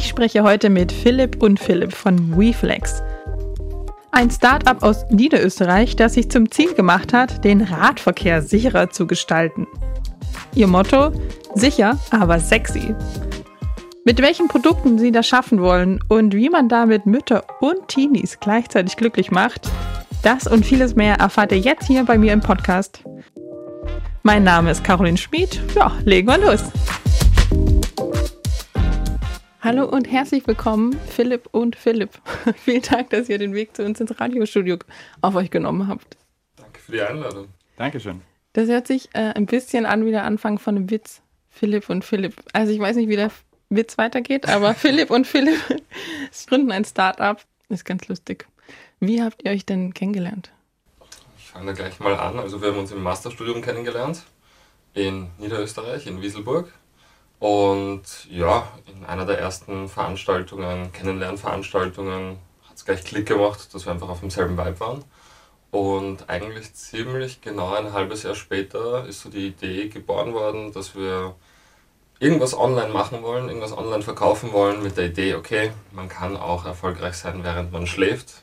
Ich spreche heute mit Philipp und Philipp von WeFlex. Ein Start-up aus Niederösterreich, das sich zum Ziel gemacht hat, den Radverkehr sicherer zu gestalten. Ihr Motto? Sicher, aber sexy. Mit welchen Produkten sie das schaffen wollen und wie man damit Mütter und Teenies gleichzeitig glücklich macht, das und vieles mehr erfahrt ihr jetzt hier bei mir im Podcast. Mein Name ist Caroline Schmid. Ja, legen wir los. Hallo und herzlich willkommen, Philipp und Philipp. Vielen Dank, dass ihr den Weg zu uns ins Radiostudio auf euch genommen habt. Danke für die Einladung. Dankeschön. Das hört sich äh, ein bisschen an wie der Anfang von einem Witz. Philipp und Philipp. Also ich weiß nicht, wie der Witz weitergeht, aber Philipp und Philipp gründen ein Start-up. Ist ganz lustig. Wie habt ihr euch denn kennengelernt? Ich fange da gleich mal an. Also wir haben uns im Masterstudium kennengelernt in Niederösterreich, in Wieselburg. Und ja, in einer der ersten Veranstaltungen, Kennenlernveranstaltungen, hat es gleich Klick gemacht, dass wir einfach auf demselben Vibe waren. Und eigentlich ziemlich genau ein halbes Jahr später ist so die Idee geboren worden, dass wir irgendwas online machen wollen, irgendwas online verkaufen wollen mit der Idee, okay, man kann auch erfolgreich sein, während man schläft.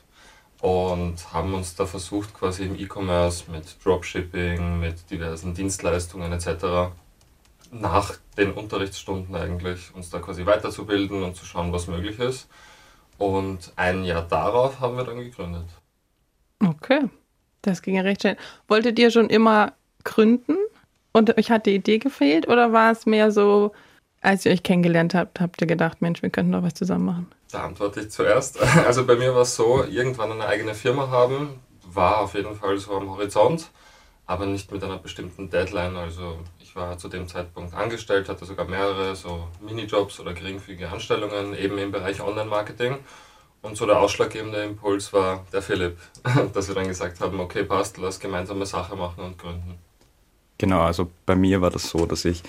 Und haben uns da versucht, quasi im E-Commerce mit Dropshipping, mit diversen Dienstleistungen etc nach den Unterrichtsstunden eigentlich uns da quasi weiterzubilden und zu schauen, was möglich ist. Und ein Jahr darauf haben wir dann gegründet. Okay, das ging ja recht schnell. Wolltet ihr schon immer gründen und euch hat die Idee gefehlt oder war es mehr so, als ihr euch kennengelernt habt, habt ihr gedacht, Mensch, wir könnten doch was zusammen machen? Da antworte ich zuerst. Also bei mir war es so, irgendwann eine eigene Firma haben, war auf jeden Fall so am Horizont, aber nicht mit einer bestimmten Deadline. Also ich war zu dem Zeitpunkt angestellt, hatte sogar mehrere so Minijobs oder geringfügige Anstellungen eben im Bereich Online-Marketing. Und so der ausschlaggebende Impuls war der Philipp, dass wir dann gesagt haben, okay, passt, lass gemeinsame Sache machen und gründen. Genau, also bei mir war das so, dass ich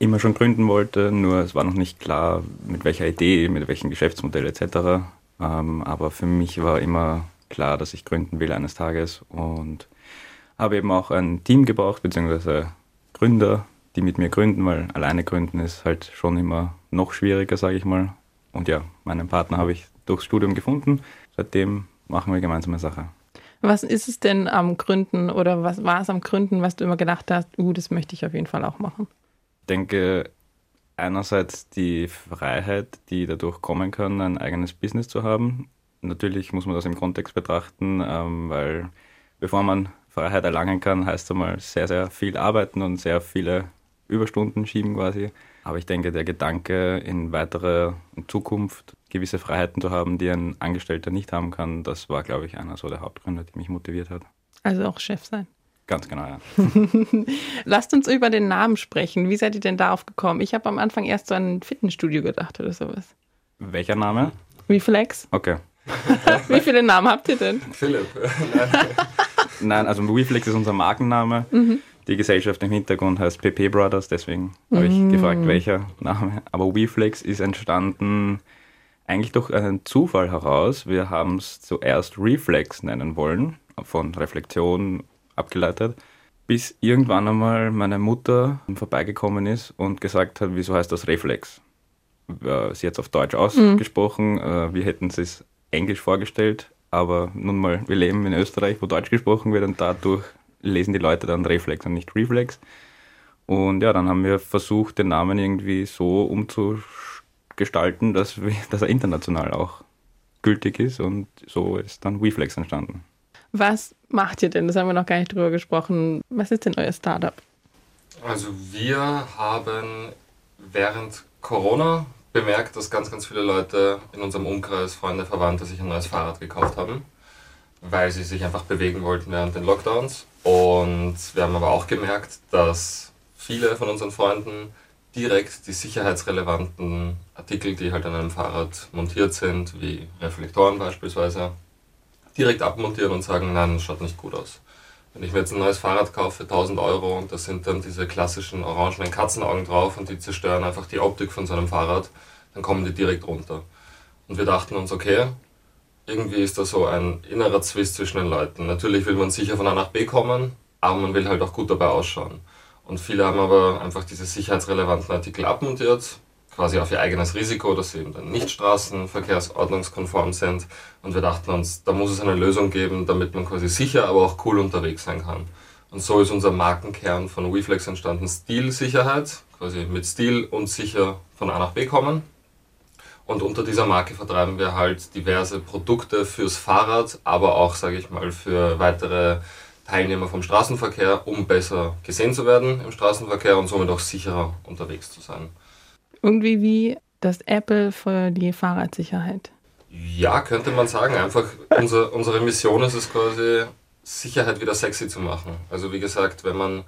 immer schon gründen wollte, nur es war noch nicht klar, mit welcher Idee, mit welchem Geschäftsmodell etc. Ähm, aber für mich war immer klar, dass ich gründen will eines Tages und habe eben auch ein Team gebraucht, beziehungsweise Gründer, die mit mir gründen, weil alleine gründen ist halt schon immer noch schwieriger, sage ich mal. Und ja, meinen Partner habe ich durchs Studium gefunden. Seitdem machen wir gemeinsame Sache. Was ist es denn am Gründen oder was war es am Gründen, was du immer gedacht hast, uh, das möchte ich auf jeden Fall auch machen? Ich denke, einerseits die Freiheit, die dadurch kommen kann, ein eigenes Business zu haben. Natürlich muss man das im Kontext betrachten, ähm, weil bevor man Freiheit erlangen kann, heißt einmal sehr, sehr viel arbeiten und sehr viele Überstunden schieben quasi. Aber ich denke, der Gedanke, in weiterer Zukunft gewisse Freiheiten zu haben, die ein Angestellter nicht haben kann, das war, glaube ich, einer so der Hauptgründe, die mich motiviert hat. Also auch Chef sein. Ganz genau, ja. Lasst uns über den Namen sprechen. Wie seid ihr denn darauf gekommen? Ich habe am Anfang erst so an ein Fitnessstudio gedacht oder sowas. Welcher Name? Reflex. Okay. Wie viele Namen habt ihr denn? Philipp. Nein, also WeFlex ist unser Markenname. Mhm. Die Gesellschaft im Hintergrund heißt PP Brothers, deswegen habe ich mhm. gefragt, welcher Name. Aber WeFlex ist entstanden eigentlich durch einen Zufall heraus. Wir haben es zuerst Reflex nennen wollen, von Reflexion abgeleitet, bis irgendwann einmal meine Mutter vorbeigekommen ist und gesagt hat, wieso heißt das Reflex? Sie hat es auf Deutsch ausgesprochen, mhm. wir hätten es Englisch vorgestellt, aber nun mal, wir leben in Österreich, wo Deutsch gesprochen wird und dadurch lesen die Leute dann Reflex und nicht Reflex. Und ja, dann haben wir versucht, den Namen irgendwie so umzugestalten, dass, wir, dass er international auch gültig ist und so ist dann WeFlex entstanden. Was macht ihr denn? Das haben wir noch gar nicht drüber gesprochen. Was ist denn euer Startup? Also wir haben während Corona bemerkt, dass ganz, ganz viele Leute in unserem Umkreis, Freunde, Verwandte sich ein neues Fahrrad gekauft haben, weil sie sich einfach bewegen wollten während den Lockdowns. Und wir haben aber auch gemerkt, dass viele von unseren Freunden direkt die sicherheitsrelevanten Artikel, die halt an einem Fahrrad montiert sind, wie Reflektoren beispielsweise, direkt abmontieren und sagen, nein, das schaut nicht gut aus. Wenn ich mir jetzt ein neues Fahrrad kaufe für 1000 Euro und da sind dann diese klassischen orangenen Katzenaugen drauf und die zerstören einfach die Optik von so einem Fahrrad, dann kommen die direkt runter. Und wir dachten uns, okay, irgendwie ist da so ein innerer Zwist zwischen den Leuten. Natürlich will man sicher von A nach B kommen, aber man will halt auch gut dabei ausschauen. Und viele haben aber einfach diese sicherheitsrelevanten Artikel abmontiert, quasi auf ihr eigenes Risiko, dass sie eben dann nicht straßenverkehrsordnungskonform sind. Und wir dachten uns, da muss es eine Lösung geben, damit man quasi sicher, aber auch cool unterwegs sein kann. Und so ist unser Markenkern von WeFlex entstanden, Stilsicherheit, quasi mit Stil und sicher von A nach B kommen. Und unter dieser Marke vertreiben wir halt diverse Produkte fürs Fahrrad, aber auch, sage ich mal, für weitere Teilnehmer vom Straßenverkehr, um besser gesehen zu werden im Straßenverkehr und somit auch sicherer unterwegs zu sein. Irgendwie wie das Apple für die Fahrradsicherheit. Ja, könnte man sagen. Einfach unser, unsere Mission ist es quasi, Sicherheit wieder sexy zu machen. Also wie gesagt, wenn man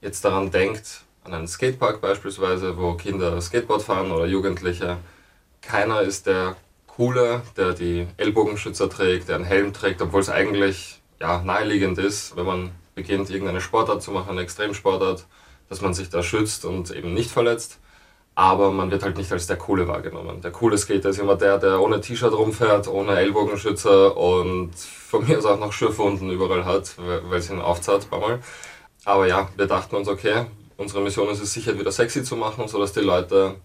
jetzt daran denkt, an einen Skatepark beispielsweise, wo Kinder Skateboard fahren oder Jugendliche, keiner ist der Coole, der die Ellbogenschützer trägt, der einen Helm trägt, obwohl es eigentlich ja, naheliegend ist, wenn man beginnt, irgendeine Sportart zu machen, eine Extremsportart, dass man sich da schützt und eben nicht verletzt. Aber man wird halt nicht als der Coole wahrgenommen. Der coole Skater ist immer der, der ohne T-Shirt rumfährt, ohne Ellbogenschützer und von mir aus auch noch Schürfwunden überall hat, weil es ihn aufzahlt paar Mal. Aber ja, wir dachten uns, okay, unsere Mission ist es, Sicherheit wieder sexy zu machen, sodass die Leute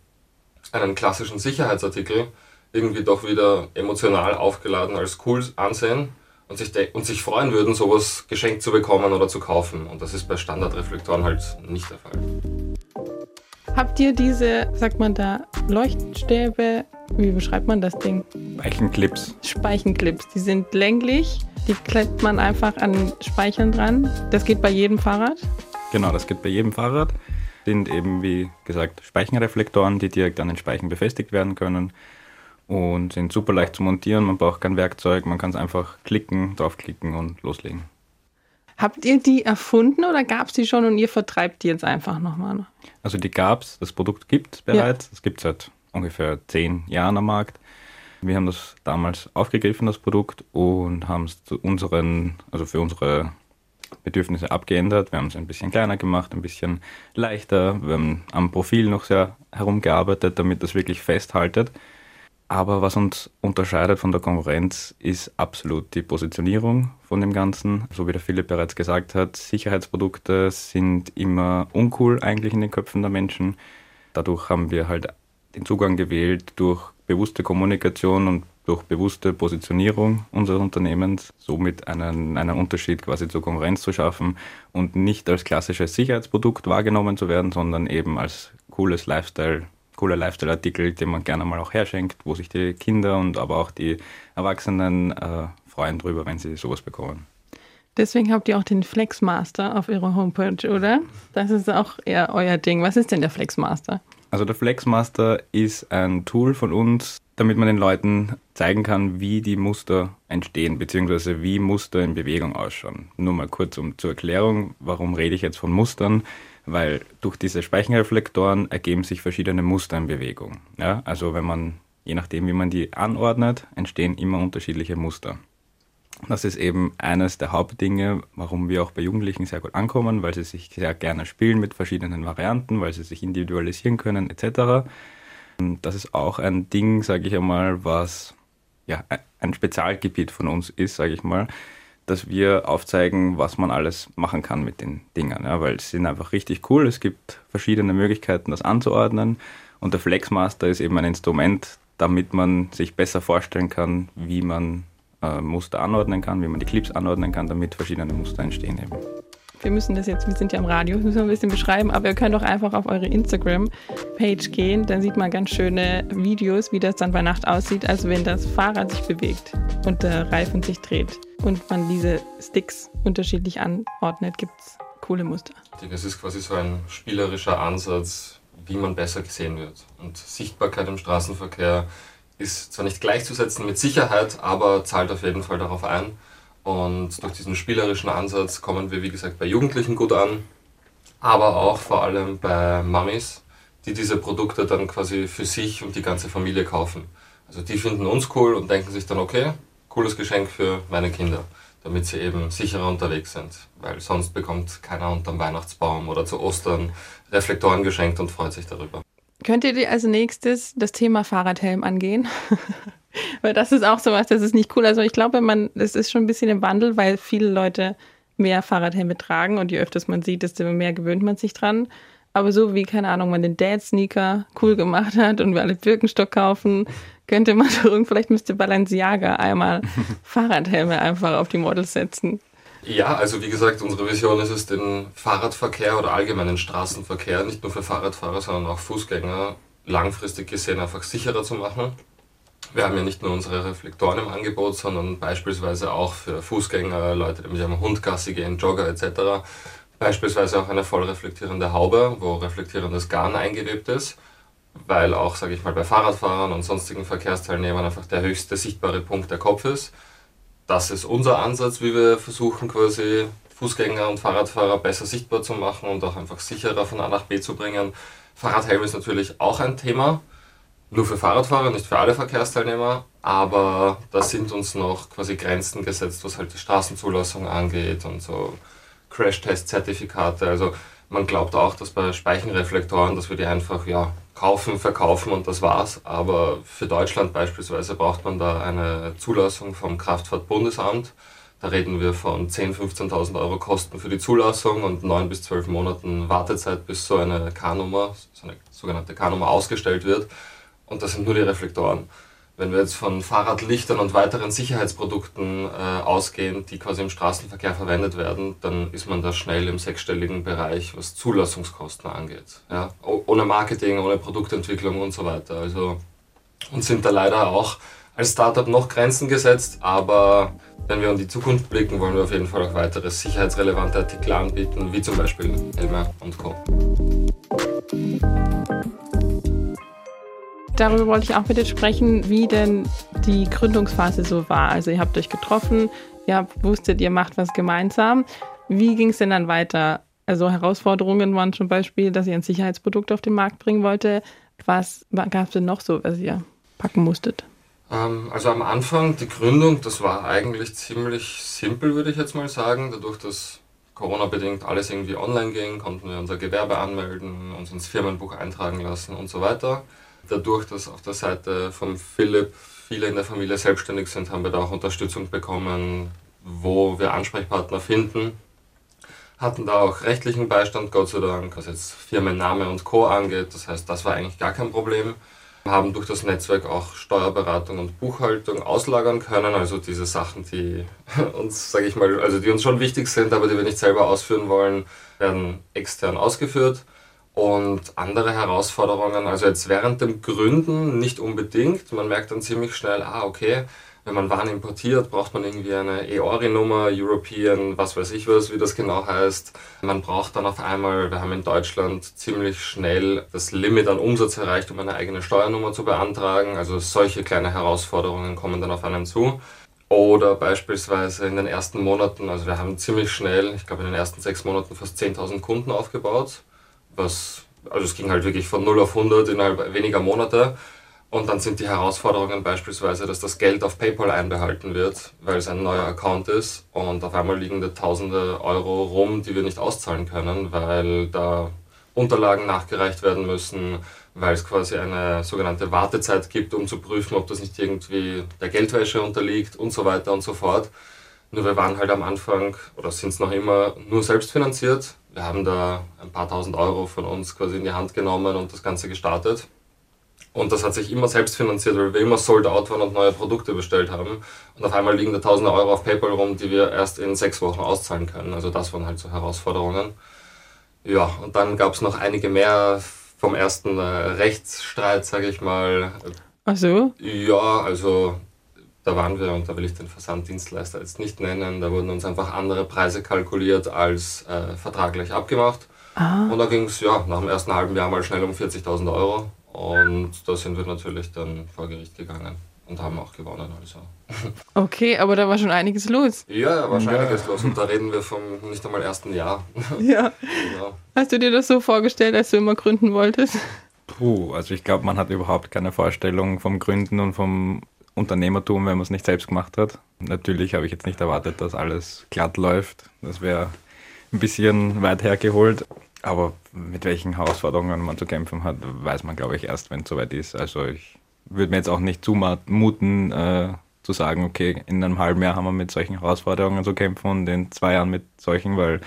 einen klassischen Sicherheitsartikel irgendwie doch wieder emotional aufgeladen als cool ansehen und sich, und sich freuen würden, sowas geschenkt zu bekommen oder zu kaufen. Und das ist bei Standardreflektoren halt nicht der Fall. Habt ihr diese, sagt man da, Leuchtstäbe, wie beschreibt man das Ding? Speichenclips. Speichenclips, die sind länglich, die klebt man einfach an Speicheln dran. Das geht bei jedem Fahrrad? Genau, das geht bei jedem Fahrrad sind eben, wie gesagt, Speichenreflektoren, die direkt an den Speichen befestigt werden können und sind super leicht zu montieren. Man braucht kein Werkzeug, man kann es einfach klicken, draufklicken und loslegen. Habt ihr die erfunden oder gab es die schon und ihr vertreibt die jetzt einfach nochmal? Also die gab es, das Produkt gibt es bereits. Es ja. gibt seit ungefähr zehn Jahren am Markt. Wir haben das damals aufgegriffen, das Produkt, und haben es zu unseren, also für unsere Bedürfnisse abgeändert. Wir haben es ein bisschen kleiner gemacht, ein bisschen leichter. Wir haben am Profil noch sehr herumgearbeitet, damit das wirklich festhaltet. Aber was uns unterscheidet von der Konkurrenz, ist absolut die Positionierung von dem Ganzen. So wie der Philipp bereits gesagt hat, Sicherheitsprodukte sind immer uncool eigentlich in den Köpfen der Menschen. Dadurch haben wir halt den Zugang gewählt durch bewusste Kommunikation und durch bewusste Positionierung unseres Unternehmens somit einen, einen Unterschied quasi zur Konkurrenz zu schaffen und nicht als klassisches Sicherheitsprodukt wahrgenommen zu werden, sondern eben als cooles Lifestyle, cooler Lifestyle-Artikel, den man gerne mal auch herschenkt, wo sich die Kinder und aber auch die Erwachsenen äh, freuen drüber, wenn sie sowas bekommen. Deswegen habt ihr auch den Flexmaster auf eurer Homepage, oder? Das ist auch eher euer Ding. Was ist denn der Flexmaster? Also der Flexmaster ist ein Tool von uns, damit man den Leuten zeigen kann, wie die Muster entstehen, beziehungsweise wie Muster in Bewegung ausschauen. Nur mal kurz um zur Erklärung, warum rede ich jetzt von Mustern? Weil durch diese Speichenreflektoren ergeben sich verschiedene Muster in Bewegung. Ja? Also wenn man, je nachdem wie man die anordnet, entstehen immer unterschiedliche Muster. Das ist eben eines der Hauptdinge, warum wir auch bei Jugendlichen sehr gut ankommen, weil sie sich sehr gerne spielen mit verschiedenen Varianten, weil sie sich individualisieren können etc. Das ist auch ein Ding, sage ich einmal, was ja, ein Spezialgebiet von uns ist, sage ich mal, dass wir aufzeigen, was man alles machen kann mit den Dingen, ja, weil sie sind einfach richtig cool. Es gibt verschiedene Möglichkeiten, das anzuordnen und der Flexmaster ist eben ein Instrument, damit man sich besser vorstellen kann, wie man äh, Muster anordnen kann, wie man die Clips anordnen kann, damit verschiedene Muster entstehen eben. Wir müssen das jetzt, wir sind ja am Radio, müssen wir ein bisschen beschreiben, aber ihr könnt doch einfach auf eure Instagram-Page gehen, dann sieht man ganz schöne Videos, wie das dann bei Nacht aussieht, also wenn das Fahrrad sich bewegt und der Reifen sich dreht und man diese Sticks unterschiedlich anordnet, gibt es coole Muster. Es ist quasi so ein spielerischer Ansatz, wie man besser gesehen wird. Und Sichtbarkeit im Straßenverkehr ist zwar nicht gleichzusetzen mit Sicherheit, aber zahlt auf jeden Fall darauf ein. Und durch diesen spielerischen Ansatz kommen wir, wie gesagt, bei Jugendlichen gut an, aber auch vor allem bei Mummies, die diese Produkte dann quasi für sich und die ganze Familie kaufen. Also die finden uns cool und denken sich dann, okay, cooles Geschenk für meine Kinder, damit sie eben sicherer unterwegs sind. Weil sonst bekommt keiner unterm Weihnachtsbaum oder zu Ostern Reflektoren geschenkt und freut sich darüber. Könnt ihr als nächstes das Thema Fahrradhelm angehen? weil das ist auch sowas, das ist nicht cool. Also ich glaube, man, das ist schon ein bisschen im Wandel, weil viele Leute mehr Fahrradhelme tragen und je öfters man sieht, desto mehr gewöhnt man sich dran. Aber so wie, keine Ahnung, man den Dad-Sneaker cool gemacht hat und wir alle Birkenstock kaufen, könnte man doch, vielleicht müsste Balenciaga einmal Fahrradhelme einfach auf die Models setzen. Ja, also wie gesagt, unsere Vision ist es, den Fahrradverkehr oder allgemeinen Straßenverkehr, nicht nur für Fahrradfahrer, sondern auch Fußgänger, langfristig gesehen einfach sicherer zu machen. Wir haben ja nicht nur unsere Reflektoren im Angebot, sondern beispielsweise auch für Fußgänger, Leute, die mit ihrem Hund Gassi gehen, Jogger etc. Beispielsweise auch eine voll reflektierende Haube, wo reflektierendes Garn eingewebt ist, weil auch, sage ich mal, bei Fahrradfahrern und sonstigen Verkehrsteilnehmern einfach der höchste sichtbare Punkt der Kopf ist das ist unser Ansatz, wie wir versuchen quasi Fußgänger und Fahrradfahrer besser sichtbar zu machen und auch einfach sicherer von A nach B zu bringen. Fahrradhelm ist natürlich auch ein Thema, nur für Fahrradfahrer, nicht für alle Verkehrsteilnehmer, aber da sind uns noch quasi Grenzen gesetzt, was halt die Straßenzulassung angeht und so Crash-Test-Zertifikate. Also man glaubt auch, dass bei Speichenreflektoren, dass wir die einfach ja, kaufen, verkaufen und das war's. Aber für Deutschland beispielsweise braucht man da eine Zulassung vom Kraftfahrtbundesamt. Da reden wir von 10.000, 15.000 Euro Kosten für die Zulassung und 9 bis 12 Monaten Wartezeit, bis so eine K-Nummer, so eine sogenannte K-Nummer ausgestellt wird. Und das sind nur die Reflektoren. Wenn wir jetzt von Fahrradlichtern und weiteren Sicherheitsprodukten äh, ausgehen, die quasi im Straßenverkehr verwendet werden, dann ist man da schnell im sechsstelligen Bereich, was Zulassungskosten angeht. Ja? Ohne Marketing, ohne Produktentwicklung und so weiter. Also, und sind da leider auch als Startup noch Grenzen gesetzt, aber wenn wir in die Zukunft blicken, wollen wir auf jeden Fall auch weitere sicherheitsrelevante Artikel anbieten, wie zum Beispiel Helme und Co. darüber wollte ich auch mit dir sprechen, wie denn die Gründungsphase so war. Also ihr habt euch getroffen, ihr habt, wusstet, ihr macht was gemeinsam. Wie ging es denn dann weiter? Also Herausforderungen waren zum Beispiel, dass ihr ein Sicherheitsprodukt auf den Markt bringen wollte. Was gab es denn noch so, was ihr packen musstet? Ähm, also am Anfang, die Gründung, das war eigentlich ziemlich simpel, würde ich jetzt mal sagen. Dadurch, dass Corona-bedingt alles irgendwie online ging, konnten wir unser Gewerbe anmelden, uns ins Firmenbuch eintragen lassen und so weiter dadurch, dass auf der Seite von Philipp viele in der Familie selbstständig sind, haben wir da auch Unterstützung bekommen, wo wir Ansprechpartner finden. Hatten da auch rechtlichen Beistand, Gott sei Dank, was jetzt Firmenname und Co. angeht. Das heißt, das war eigentlich gar kein Problem. Haben durch das Netzwerk auch Steuerberatung und Buchhaltung auslagern können, also diese Sachen, die uns, sage ich mal, also die uns schon wichtig sind, aber die wir nicht selber ausführen wollen, werden extern ausgeführt. Und andere Herausforderungen, also jetzt während dem Gründen nicht unbedingt. Man merkt dann ziemlich schnell, ah, okay, wenn man Waren importiert, braucht man irgendwie eine EORI-Nummer, European, was weiß ich was, wie das genau heißt. Man braucht dann auf einmal, wir haben in Deutschland ziemlich schnell das Limit an Umsatz erreicht, um eine eigene Steuernummer zu beantragen. Also solche kleine Herausforderungen kommen dann auf einen zu. Oder beispielsweise in den ersten Monaten, also wir haben ziemlich schnell, ich glaube in den ersten sechs Monaten fast 10.000 Kunden aufgebaut was, also es ging halt wirklich von 0 auf 100 innerhalb weniger Monate. Und dann sind die Herausforderungen beispielsweise, dass das Geld auf PayPal einbehalten wird, weil es ein neuer Account ist. Und auf einmal liegen da tausende Euro rum, die wir nicht auszahlen können, weil da Unterlagen nachgereicht werden müssen, weil es quasi eine sogenannte Wartezeit gibt, um zu prüfen, ob das nicht irgendwie der Geldwäsche unterliegt und so weiter und so fort. Nur wir waren halt am Anfang oder sind es noch immer nur selbstfinanziert wir haben da ein paar tausend Euro von uns quasi in die Hand genommen und das Ganze gestartet. Und das hat sich immer selbst finanziert, weil wir immer sold out waren und neue Produkte bestellt haben. Und auf einmal liegen da tausende Euro auf PayPal rum, die wir erst in sechs Wochen auszahlen können. Also das waren halt so Herausforderungen. Ja, und dann gab es noch einige mehr vom ersten äh, Rechtsstreit, sage ich mal. Ach so? Ja, also da waren wir, und da will ich den Versanddienstleister jetzt nicht nennen, da wurden uns einfach andere Preise kalkuliert als äh, vertraglich abgemacht. Ah. Und da ging es ja nach dem ersten halben Jahr mal schnell um 40.000 Euro. Und da sind wir natürlich dann vor Gericht gegangen und haben auch gewonnen. Also. Okay, aber da war schon einiges los. Ja, da war schon ja. einiges los. Und da reden wir vom nicht einmal ersten Jahr. Ja. genau. Hast du dir das so vorgestellt, als du immer gründen wolltest? Puh, also ich glaube, man hat überhaupt keine Vorstellung vom Gründen und vom Unternehmertum, wenn man es nicht selbst gemacht hat. Natürlich habe ich jetzt nicht erwartet, dass alles glatt läuft. Das wäre ein bisschen weit hergeholt. Aber mit welchen Herausforderungen man zu kämpfen hat, weiß man, glaube ich, erst, wenn es soweit ist. Also ich würde mir jetzt auch nicht zumuten, äh, zu sagen, okay, in einem halben Jahr haben wir mit solchen Herausforderungen zu kämpfen und in zwei Jahren mit solchen, weil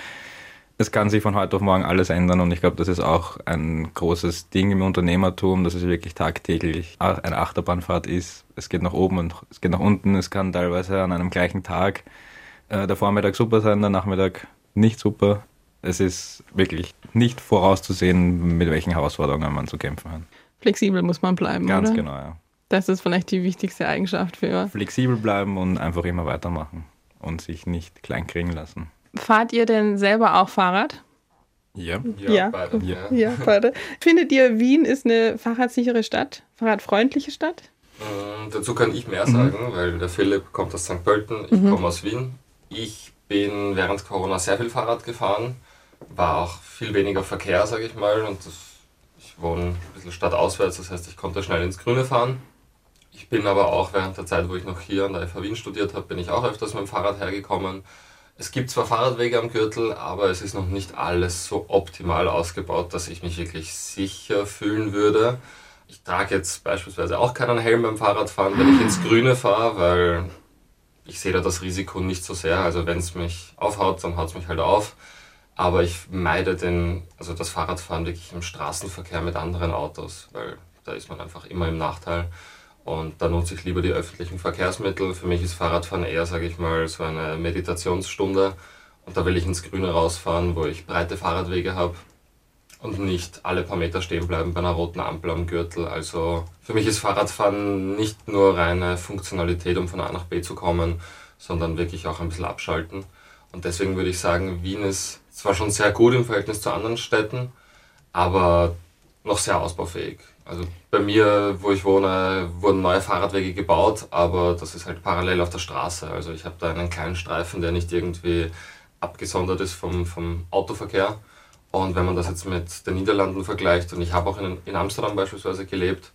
es kann sich von heute auf morgen alles ändern und ich glaube, das ist auch ein großes Ding im Unternehmertum, dass es wirklich tagtäglich eine Achterbahnfahrt ist. Es geht nach oben und es geht nach unten. Es kann teilweise an einem gleichen Tag äh, der Vormittag super sein, der Nachmittag nicht super. Es ist wirklich nicht vorauszusehen, mit welchen Herausforderungen man zu kämpfen hat. Flexibel muss man bleiben, Ganz oder? genau, ja. Das ist vielleicht die wichtigste Eigenschaft für. Flexibel bleiben und einfach immer weitermachen und sich nicht kleinkriegen lassen. Fahrt ihr denn selber auch Fahrrad? Ja. Ja, Ja. beide. Ja. Ja. Beide. Findet ihr, Wien ist eine fahrradsichere Stadt? Fahrradfreundliche Stadt? Mm, Dazu kann ich mehr sagen, weil der Philipp kommt aus St. Pölten, ich komme aus Wien. Ich bin während Corona sehr viel Fahrrad gefahren, war auch viel weniger Verkehr, sage ich mal. Und das, ich wohne ein bisschen stadtauswärts, das heißt, ich konnte schnell ins Grüne fahren. Ich bin aber auch während der Zeit, wo ich noch hier an der FH Wien studiert habe, bin ich auch öfters mit dem Fahrrad hergekommen. Es gibt zwar Fahrradwege am Gürtel, aber es ist noch nicht alles so optimal ausgebaut, dass ich mich wirklich sicher fühlen würde. Ich trage jetzt beispielsweise auch keinen Helm beim Fahrradfahren, wenn ich ins Grüne fahre, weil ich sehe da das Risiko nicht so sehr. Also wenn es mich aufhaut, dann haut es mich halt auf. Aber ich meide den, also das Fahrradfahren wirklich im Straßenverkehr mit anderen Autos, weil da ist man einfach immer im Nachteil. Und da nutze ich lieber die öffentlichen Verkehrsmittel. Für mich ist Fahrradfahren eher, sage ich mal, so eine Meditationsstunde. Und da will ich ins Grüne rausfahren, wo ich breite Fahrradwege habe und nicht alle paar Meter stehen bleiben bei einer roten Ampel am Gürtel. Also für mich ist Fahrradfahren nicht nur reine Funktionalität, um von A nach B zu kommen, sondern wirklich auch ein bisschen abschalten. Und deswegen würde ich sagen, Wien ist zwar schon sehr gut im Verhältnis zu anderen Städten, aber noch sehr ausbaufähig. Also bei mir, wo ich wohne, wurden neue Fahrradwege gebaut, aber das ist halt parallel auf der Straße. Also ich habe da einen kleinen Streifen, der nicht irgendwie abgesondert ist vom, vom Autoverkehr. Und wenn man das jetzt mit den Niederlanden vergleicht, und ich habe auch in, in Amsterdam beispielsweise gelebt,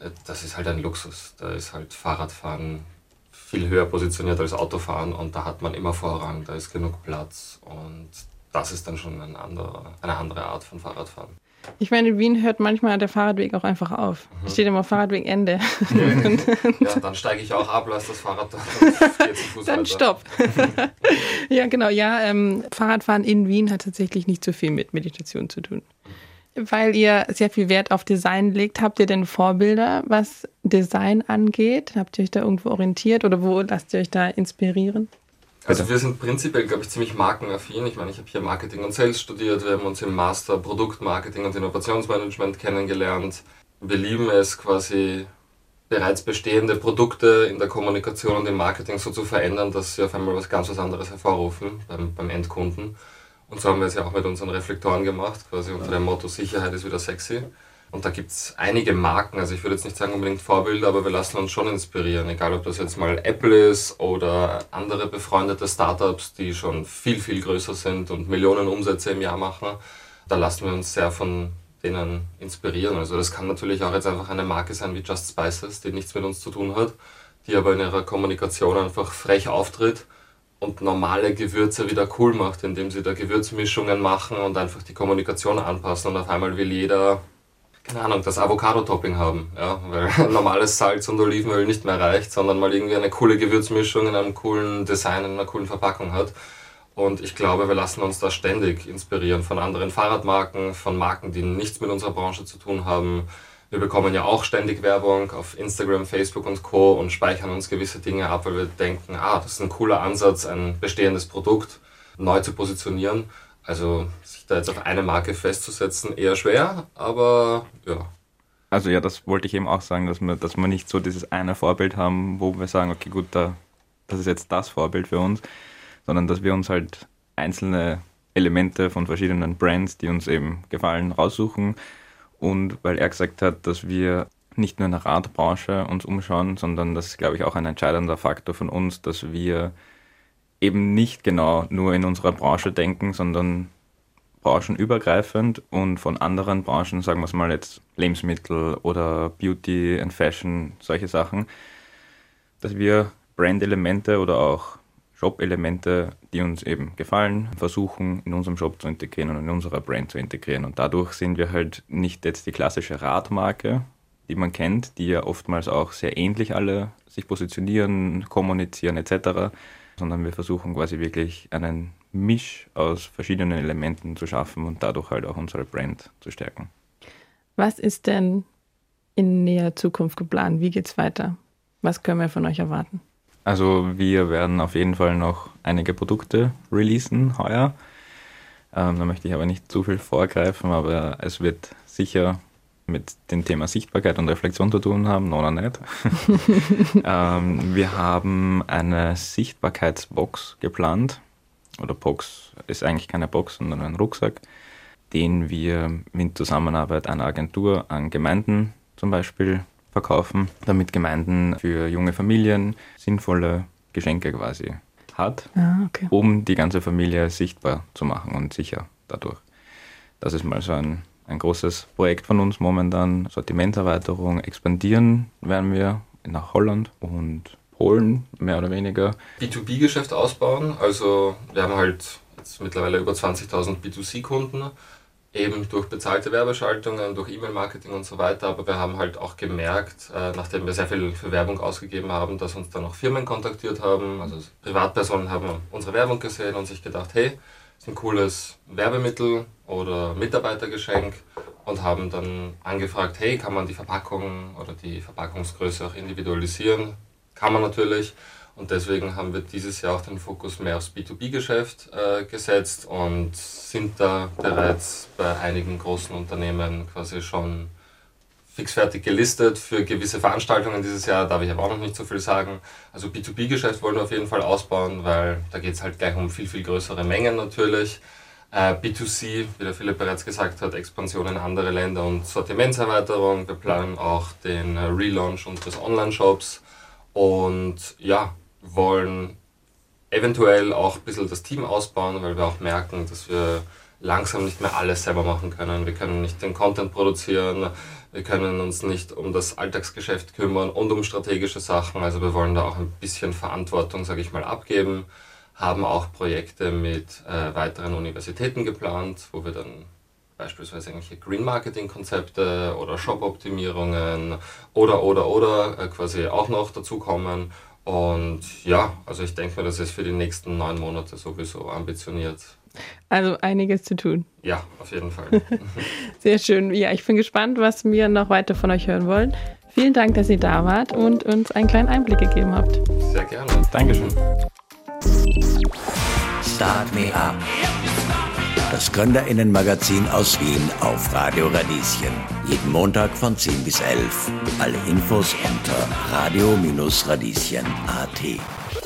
äh, das ist halt ein Luxus. Da ist halt Fahrradfahren viel höher positioniert als Autofahren und da hat man immer Vorrang, da ist genug Platz und das ist dann schon ein anderer, eine andere Art von Fahrradfahren. Ich meine, in Wien hört manchmal der Fahrradweg auch einfach auf. Mhm. Steht immer Fahrradweg Ende. Ja, dann steige ich auch ab, lasse das Fahrrad da Dann stopp. ja, genau. Ja, ähm, Fahrradfahren in Wien hat tatsächlich nicht so viel mit Meditation zu tun. Weil ihr sehr viel Wert auf Design legt, habt ihr denn Vorbilder, was Design angeht? Habt ihr euch da irgendwo orientiert oder wo lasst ihr euch da inspirieren? Also wir sind prinzipiell, glaube ich, ziemlich markenaffin. Ich meine, ich habe hier Marketing und Sales studiert, wir haben uns im Master Produktmarketing und Innovationsmanagement kennengelernt. Wir lieben es quasi bereits bestehende Produkte in der Kommunikation und im Marketing so zu verändern, dass sie auf einmal was ganz was anderes hervorrufen beim, beim Endkunden. Und so haben wir es ja auch mit unseren Reflektoren gemacht, quasi unter dem Motto Sicherheit ist wieder sexy. Und da gibt es einige Marken, also ich würde jetzt nicht sagen unbedingt Vorbilder, aber wir lassen uns schon inspirieren, egal ob das jetzt mal Apple ist oder andere befreundete Startups, die schon viel, viel größer sind und Millionen Umsätze im Jahr machen. Da lassen wir uns sehr von denen inspirieren. Also das kann natürlich auch jetzt einfach eine Marke sein wie Just Spices, die nichts mit uns zu tun hat, die aber in ihrer Kommunikation einfach frech auftritt und normale Gewürze wieder cool macht, indem sie da Gewürzmischungen machen und einfach die Kommunikation anpassen und auf einmal will jeder keine Ahnung, das Avocado-Topping haben, ja, weil normales Salz und Olivenöl nicht mehr reicht, sondern mal irgendwie eine coole Gewürzmischung in einem coolen Design, in einer coolen Verpackung hat. Und ich glaube, wir lassen uns da ständig inspirieren von anderen Fahrradmarken, von Marken, die nichts mit unserer Branche zu tun haben. Wir bekommen ja auch ständig Werbung auf Instagram, Facebook und Co. und speichern uns gewisse Dinge ab, weil wir denken, ah, das ist ein cooler Ansatz, ein bestehendes Produkt neu zu positionieren. Also sich da jetzt auf eine Marke festzusetzen, eher schwer, aber ja. Also ja, das wollte ich eben auch sagen, dass wir, dass wir nicht so dieses eine Vorbild haben, wo wir sagen, okay, gut, da, das ist jetzt das Vorbild für uns, sondern dass wir uns halt einzelne Elemente von verschiedenen Brands, die uns eben gefallen, raussuchen. Und weil er gesagt hat, dass wir nicht nur in der Radbranche uns umschauen, sondern das ist, glaube ich, auch ein entscheidender Faktor von uns, dass wir eben nicht genau nur in unserer Branche denken, sondern branchenübergreifend und von anderen Branchen, sagen wir es mal jetzt Lebensmittel oder Beauty and Fashion, solche Sachen, dass wir Brand-Elemente oder auch Shop-Elemente, die uns eben gefallen, versuchen in unserem Shop zu integrieren und in unserer Brand zu integrieren. Und dadurch sind wir halt nicht jetzt die klassische Radmarke, die man kennt, die ja oftmals auch sehr ähnlich alle sich positionieren, kommunizieren etc., sondern wir versuchen quasi wirklich einen Misch aus verschiedenen Elementen zu schaffen und dadurch halt auch unsere Brand zu stärken. Was ist denn in näher Zukunft geplant? Wie geht's weiter? Was können wir von euch erwarten? Also wir werden auf jeden Fall noch einige Produkte releasen heuer. Ähm, da möchte ich aber nicht zu viel vorgreifen, aber es wird sicher mit dem Thema Sichtbarkeit und Reflexion zu tun haben, oder nicht. ähm, wir haben eine Sichtbarkeitsbox geplant, oder Box ist eigentlich keine Box, sondern ein Rucksack, den wir in Zusammenarbeit einer Agentur an Gemeinden zum Beispiel verkaufen, damit Gemeinden für junge Familien sinnvolle Geschenke quasi hat, ah, okay. um die ganze Familie sichtbar zu machen und sicher dadurch. Das ist mal so ein, ein großes Projekt von uns momentan. Sortimentserweiterung, expandieren werden wir nach Holland und Polen, mehr oder weniger. B2B-Geschäft ausbauen. Also wir haben halt jetzt mittlerweile über 20.000 B2C-Kunden eben durch bezahlte Werbeschaltungen, durch E-Mail-Marketing und so weiter. Aber wir haben halt auch gemerkt, äh, nachdem wir sehr viel für Werbung ausgegeben haben, dass uns dann auch Firmen kontaktiert haben. Also Privatpersonen haben unsere Werbung gesehen und sich gedacht, hey, ist ein cooles Werbemittel oder Mitarbeitergeschenk und haben dann angefragt, hey, kann man die Verpackung oder die Verpackungsgröße auch individualisieren? Kann man natürlich. Und deswegen haben wir dieses Jahr auch den Fokus mehr aufs B2B-Geschäft äh, gesetzt und sind da bereits bei einigen großen Unternehmen quasi schon fixfertig gelistet für gewisse Veranstaltungen dieses Jahr. Darf ich aber auch noch nicht so viel sagen. Also B2B-Geschäft wollen wir auf jeden Fall ausbauen, weil da geht es halt gleich um viel, viel größere Mengen natürlich. Äh, B2C, wie der Philipp bereits gesagt hat, Expansion in andere Länder und Sortimentserweiterung. Wir planen auch den Relaunch unseres Online-Shops. Und ja, wollen eventuell auch ein bisschen das Team ausbauen, weil wir auch merken, dass wir langsam nicht mehr alles selber machen können. Wir können nicht den Content produzieren, wir können uns nicht um das Alltagsgeschäft kümmern und um strategische Sachen. Also wir wollen da auch ein bisschen Verantwortung, sage ich mal, abgeben. Haben auch Projekte mit äh, weiteren Universitäten geplant, wo wir dann beispielsweise irgendwelche Green Marketing Konzepte oder Shop Optimierungen oder oder oder äh, quasi auch noch dazu kommen und ja, also ich denke mir, das ist für die nächsten neun Monate sowieso ambitioniert. Also einiges zu tun. Ja, auf jeden Fall. Sehr schön. Ja, ich bin gespannt, was wir noch weiter von euch hören wollen. Vielen Dank, dass ihr da wart und uns einen kleinen Einblick gegeben habt. Sehr gerne. Dankeschön. Start Me Up das Gründerinnenmagazin aus Wien auf Radio Radieschen. Jeden Montag von 10 bis 11. Alle Infos unter radio-radieschen.at.